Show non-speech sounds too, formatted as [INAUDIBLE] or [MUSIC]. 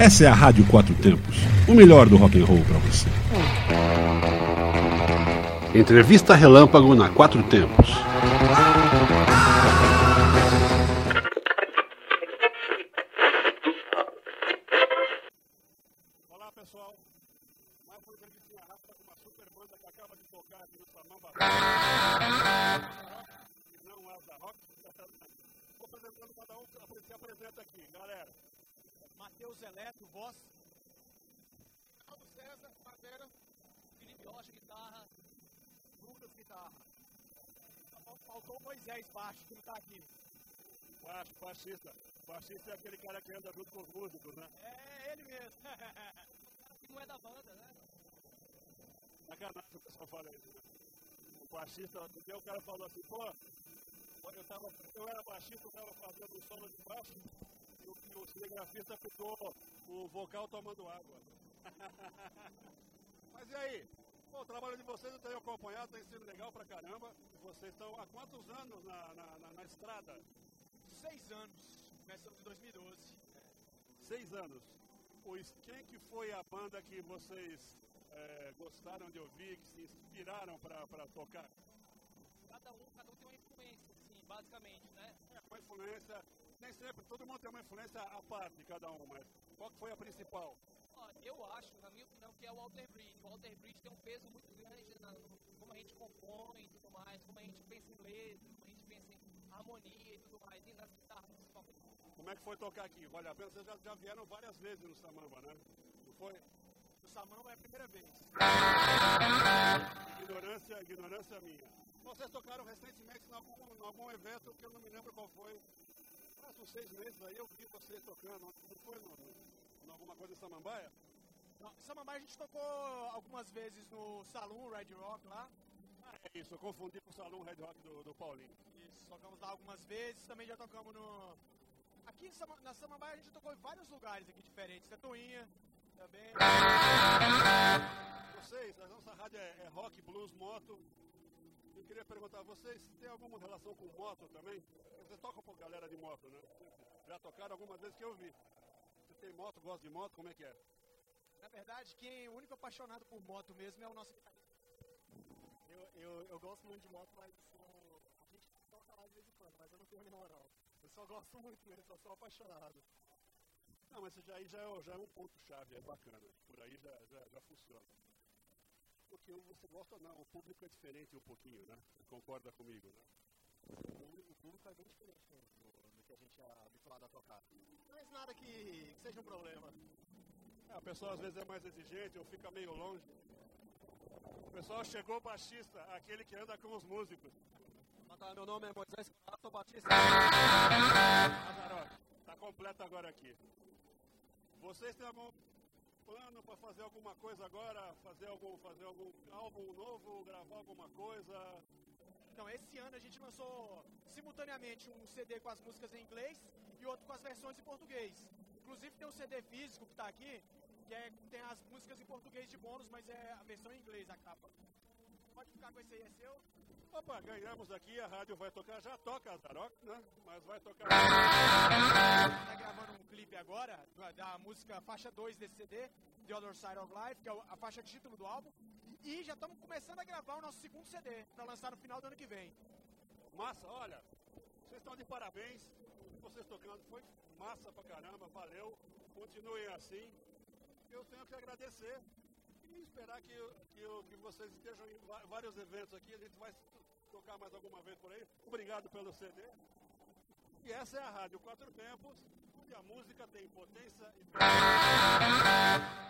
Essa é a Rádio Quatro Tempos, o melhor do rock and roll para você. Entrevista Relâmpago na Quatro Tempos. Olá pessoal, mais uma entrevistinha rápida com uma super banda que acaba de tocar aqui no Samamba. Não Asa Rock. Vou apresentando cada um, se apresenta aqui, galera. Matheus Eletro, voz. Paulo César, batera. Felipe Rocha, guitarra. Lucas, guitarra. Faltou o Moisés baixo, que não tá aqui. Baixo, baixista. Baixista é aquele cara que anda junto com os músicos, né? É ele mesmo. que [LAUGHS] não é da banda, né? Sacanagem o pessoal fala isso. Né? O baixista, o cara falou assim, pô, eu, tava, eu era baixista, eu tava fazendo o solo de baixo, o, o cinegrafista ficou o vocal tomando água. [LAUGHS] Mas e aí? Bom, o trabalho de vocês eu tenho acompanhado, tem sido legal pra caramba. Vocês estão há quantos anos na, na, na, na estrada? Seis anos. Começamos em 2012. Seis anos. Pois quem que foi a banda que vocês é, gostaram de ouvir, que se inspiraram para tocar? Cada um, cada um tem uma influência, assim, basicamente, né? É, uma influência, nem sempre, todo mundo tem uma influência à parte, cada um, mas qual que foi a principal? Ó, eu acho, na minha opinião, que é o Walter Bridge. O Walter Bridge tem um peso muito grande na, como a gente compõe e tudo mais, como a gente pensa em letra, como a gente pensa em harmonia e tudo mais, e nas guitarras principalmente. Como é que foi tocar aqui? Vale a pena? Vocês já, já vieram várias vezes no Samamba, né? Não foi? No Samamba é a primeira vez. Ignorância, ignorância minha. Vocês tocaram recentemente em algum, em algum evento que eu não me lembro qual foi. Faz uns seis meses aí eu vi vocês tocando. Não foi no, no, alguma coisa em Samambaia? Não, Samambaia a gente tocou algumas vezes no Salão Red Rock lá. Ah, é isso, eu confundi com o Salão Red Rock do, do Paulinho. Isso, tocamos lá algumas vezes, também já tocamos no. Aqui na Samambaia a gente tocou em vários lugares aqui diferentes, Tatuinha também. Vocês, a nossa rádio é, é rock, blues, moto. Eu queria perguntar, vocês têm alguma relação com moto também? Vocês tocam com galera de moto, né? Já tocaram algumas vezes que eu vi. Você tem moto, gosta de moto, como é que é? Na verdade, quem é o único apaixonado por moto mesmo é o nosso guitarrista. Eu, eu, eu gosto muito de moto, mas eu, a gente toca lá de vez em quando, mas eu não tenho moral. Eu só gosto [LAUGHS] muito mesmo, eu sou apaixonado. Não, mas já aí já é, já é um ponto-chave, é bacana. Por aí já, já, já funciona. Porque você gosta ou não, o público é diferente um pouquinho, né? Você concorda comigo, né? O público é bem diferente do, do que a gente é habituado a tocar. Mas nada que, seja um problema. É, a pessoa às vezes é mais exigente ou fica meio longe. O pessoal chegou o baixista, aquele que anda com os músicos. Meu nome é Moisés sou Batista. Azaroque, tá completo agora aqui. Vocês têm algum plano para fazer alguma coisa agora? Fazer algum, fazer algum álbum novo? Gravar alguma coisa? Então, esse ano a gente lançou simultaneamente um CD com as músicas em inglês e outro com as versões em português. Inclusive tem um CD físico que está aqui, que é, tem as músicas em português de bônus, mas é a versão em inglês a capa. Pode ficar com esse aí, é seu? Opa, ganhamos aqui, a rádio vai tocar, já toca Azarock, né? Mas vai tocar. Tá gravando um clipe agora da música faixa 2 desse CD, The Other Side of Life, que é a faixa título do álbum. E já estamos começando a gravar o nosso segundo CD, para lançar no final do ano que vem. Massa, olha, vocês estão de parabéns. Vocês tocando foi massa pra caramba, valeu. Continuem assim. Eu tenho que agradecer e esperar que, que, que vocês estejam em vários eventos aqui. A gente vai tocar mais alguma vez por aí. Obrigado pelo CD. E essa é a Rádio Quatro Tempos, onde a música tem potência e.